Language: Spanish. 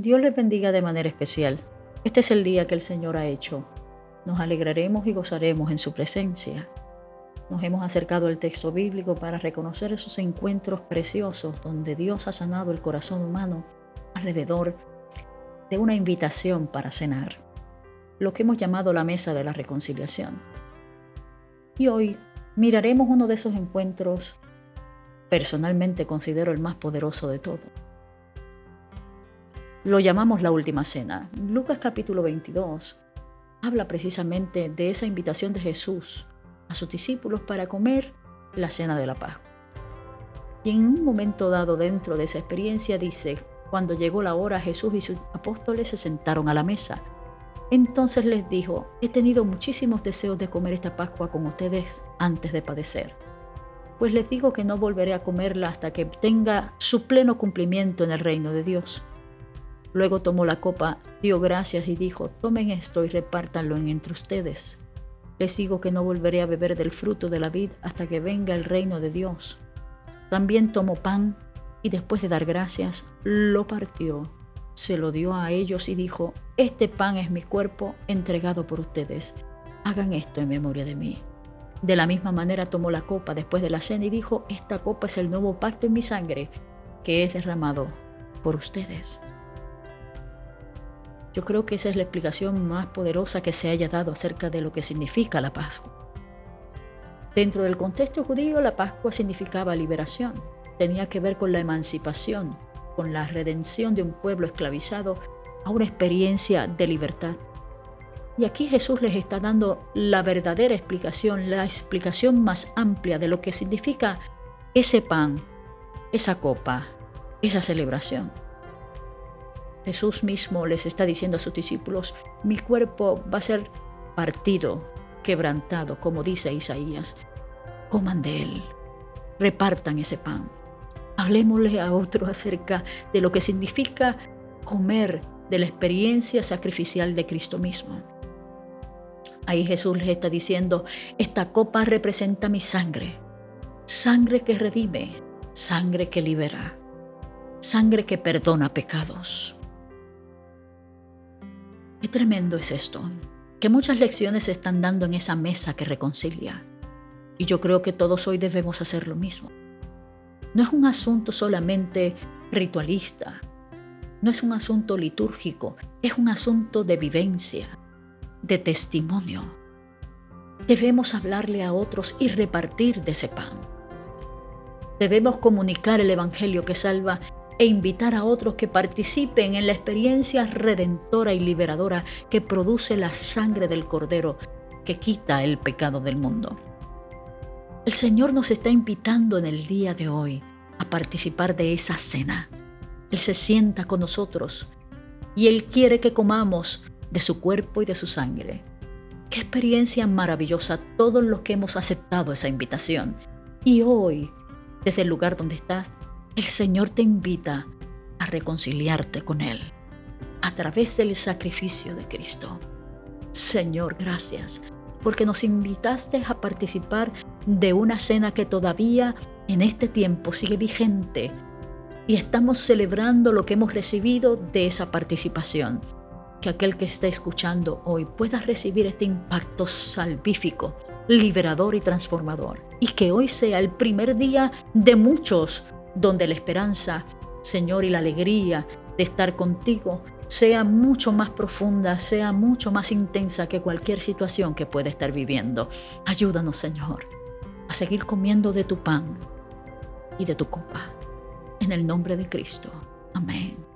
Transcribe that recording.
Dios les bendiga de manera especial. Este es el día que el Señor ha hecho. Nos alegraremos y gozaremos en su presencia. Nos hemos acercado al texto bíblico para reconocer esos encuentros preciosos donde Dios ha sanado el corazón humano alrededor de una invitación para cenar, lo que hemos llamado la mesa de la reconciliación. Y hoy miraremos uno de esos encuentros, personalmente considero el más poderoso de todos lo llamamos la última cena. Lucas capítulo 22 habla precisamente de esa invitación de Jesús a sus discípulos para comer la cena de la Pascua. Y en un momento dado dentro de esa experiencia dice, cuando llegó la hora Jesús y sus apóstoles se sentaron a la mesa. Entonces les dijo, he tenido muchísimos deseos de comer esta Pascua con ustedes antes de padecer. Pues les digo que no volveré a comerla hasta que tenga su pleno cumplimiento en el reino de Dios. Luego tomó la copa, dio gracias y dijo, tomen esto y repártanlo entre ustedes. Les digo que no volveré a beber del fruto de la vid hasta que venga el reino de Dios. También tomó pan y después de dar gracias, lo partió, se lo dio a ellos y dijo, este pan es mi cuerpo entregado por ustedes. Hagan esto en memoria de mí. De la misma manera tomó la copa después de la cena y dijo, esta copa es el nuevo pacto en mi sangre, que es derramado por ustedes. Yo creo que esa es la explicación más poderosa que se haya dado acerca de lo que significa la Pascua. Dentro del contexto judío, la Pascua significaba liberación. Tenía que ver con la emancipación, con la redención de un pueblo esclavizado a una experiencia de libertad. Y aquí Jesús les está dando la verdadera explicación, la explicación más amplia de lo que significa ese pan, esa copa, esa celebración. Jesús mismo les está diciendo a sus discípulos, mi cuerpo va a ser partido, quebrantado, como dice Isaías. Coman de él, repartan ese pan. Hablemosle a otros acerca de lo que significa comer de la experiencia sacrificial de Cristo mismo. Ahí Jesús les está diciendo, esta copa representa mi sangre, sangre que redime, sangre que libera, sangre que perdona pecados. Qué tremendo es esto, que muchas lecciones se están dando en esa mesa que reconcilia. Y yo creo que todos hoy debemos hacer lo mismo. No es un asunto solamente ritualista, no es un asunto litúrgico, es un asunto de vivencia, de testimonio. Debemos hablarle a otros y repartir de ese pan. Debemos comunicar el Evangelio que salva e invitar a otros que participen en la experiencia redentora y liberadora que produce la sangre del Cordero que quita el pecado del mundo. El Señor nos está invitando en el día de hoy a participar de esa cena. Él se sienta con nosotros y Él quiere que comamos de su cuerpo y de su sangre. Qué experiencia maravillosa todos los que hemos aceptado esa invitación. Y hoy, desde el lugar donde estás, el Señor te invita a reconciliarte con Él a través del sacrificio de Cristo. Señor, gracias, porque nos invitaste a participar de una cena que todavía en este tiempo sigue vigente y estamos celebrando lo que hemos recibido de esa participación. Que aquel que esté escuchando hoy pueda recibir este impacto salvífico, liberador y transformador. Y que hoy sea el primer día de muchos donde la esperanza, Señor, y la alegría de estar contigo sea mucho más profunda, sea mucho más intensa que cualquier situación que pueda estar viviendo. Ayúdanos, Señor, a seguir comiendo de tu pan y de tu copa. En el nombre de Cristo. Amén.